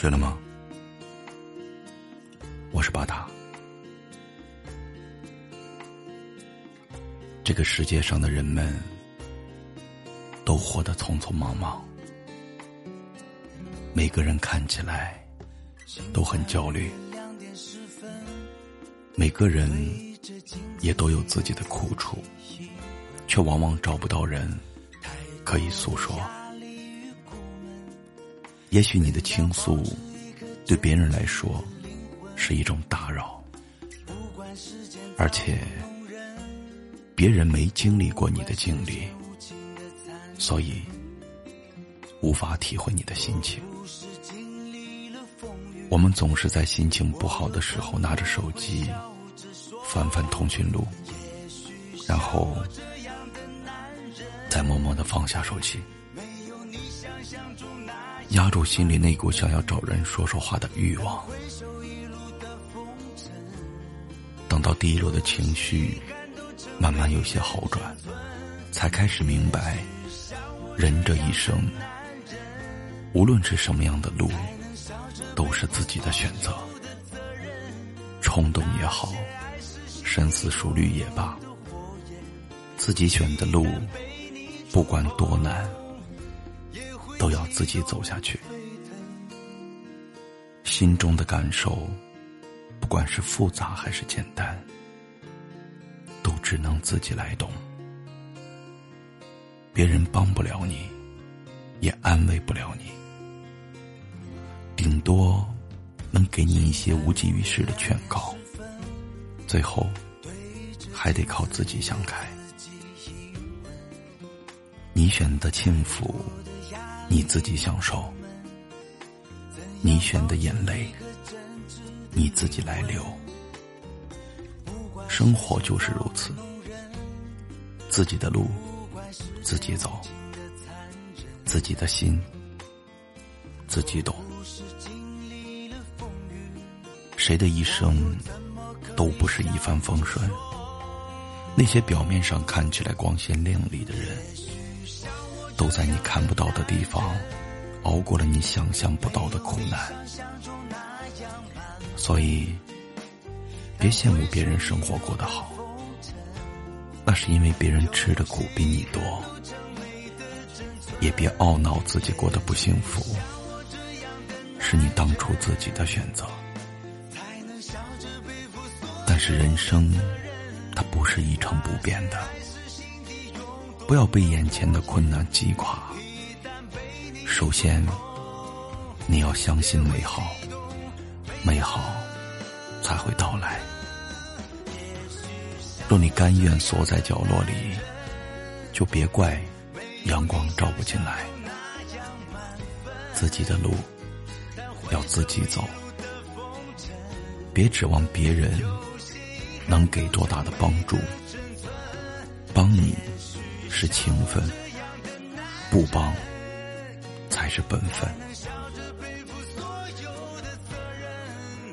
睡了吗？我是巴达。这个世界上的人们都活得匆匆忙忙，每个人看起来都很焦虑，每个人也都有自己的苦楚，却往往找不到人可以诉说。也许你的倾诉，对别人来说是一种打扰，而且别人没经历过你的经历，所以无法体会你的心情。我们总是在心情不好的时候拿着手机翻翻通讯录，然后再默默的放下手机。压住心里那股想要找人说说话的欲望，等到低落的情绪慢慢有些好转，才开始明白，人这一生，无论是什么样的路，都是自己的选择。冲动也好，深思熟虑也罢，自己选的路，不管多难。都要自己走下去，心中的感受，不管是复杂还是简单，都只能自己来懂。别人帮不了你，也安慰不了你，顶多能给你一些无济于事的劝告，最后还得靠自己想开。你选的幸福。你自己享受，你选的眼泪，你自己来流。生活就是如此，自己的路自己走，自己的心自己懂。谁的一生都不是一帆风顺，那些表面上看起来光鲜亮丽的人。都在你看不到的地方，熬过了你想象不到的苦难。所以，别羡慕别人生活过得好，那是因为别人吃的苦比你多；也别懊恼自己过得不幸福，是你当初自己的选择。但是人生，它不是一成不变的。不要被眼前的困难击垮。首先，你要相信美好，美好才会到来。若你甘愿缩在角落里，就别怪阳光照不进来。自己的路要自己走，别指望别人能给多大的帮助，帮你。是情分，不帮才是本分。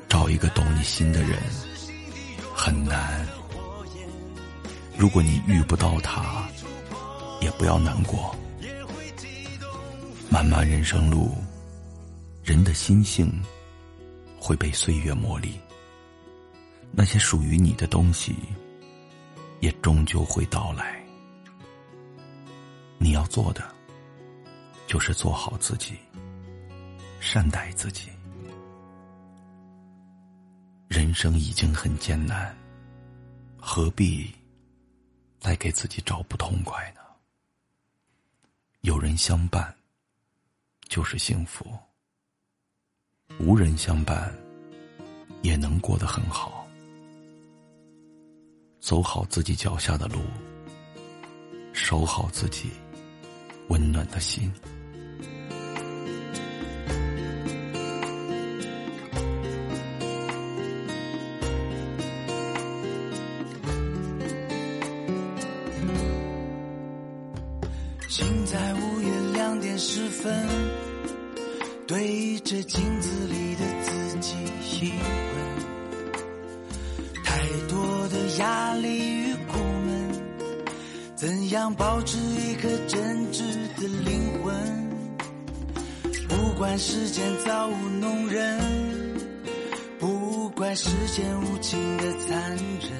找一个懂你心的人很难，如果你遇不到他，也不要难过。漫漫人生路，人的心性会被岁月磨砺，那些属于你的东西，也终究会到来。你要做的，就是做好自己，善待自己。人生已经很艰难，何必再给自己找不痛快呢？有人相伴，就是幸福；无人相伴，也能过得很好。走好自己脚下的路，守好自己。温暖的心，心在午夜两点十分，对着镜子里的样保持一颗真挚？的灵魂。不管世间造物弄人，不管世间无情的残忍。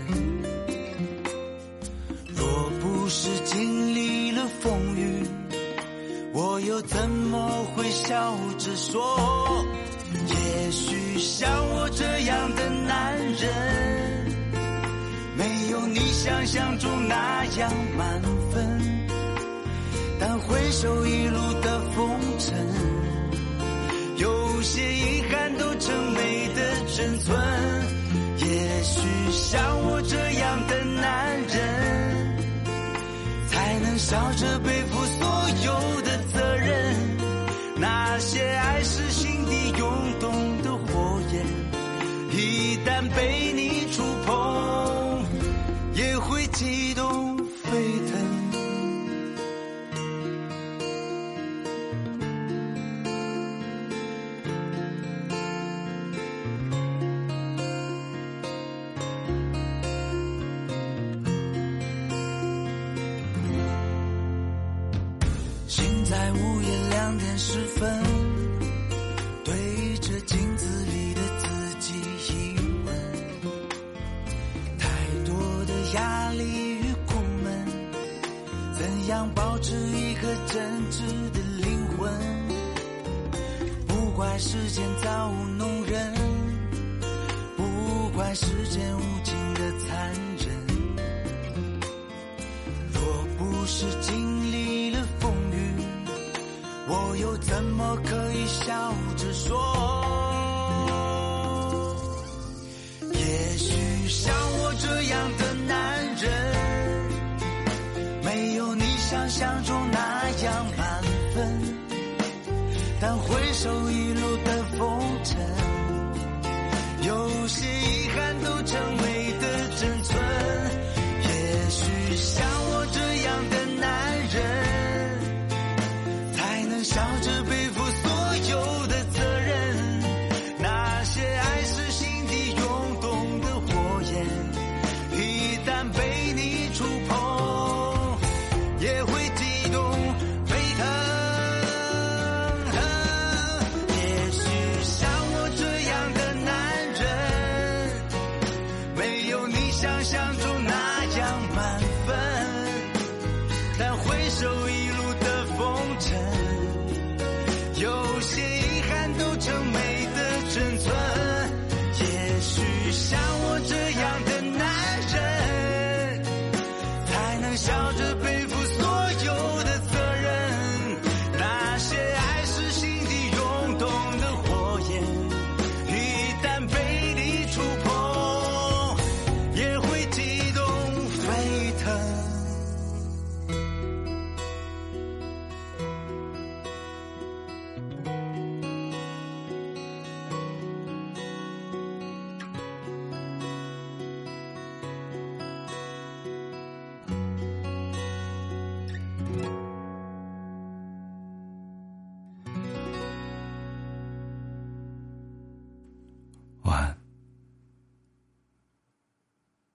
若不是经历了风雨，我又怎么会笑着说？也许像我这样的男人，你想象中那样满分。但回首一路的风尘，有些遗憾都成美的珍存。也许像我这样的男人，才能笑着背负激动沸腾。醒在午夜两点十分，保持一颗真挚的灵魂？不怪世间造物弄人，不怪世间无情的残忍。若不是经历了风雨，我又怎么可以笑着说？也许像我这样的但回首一路的风尘，有些遗憾都成为的珍存。也许想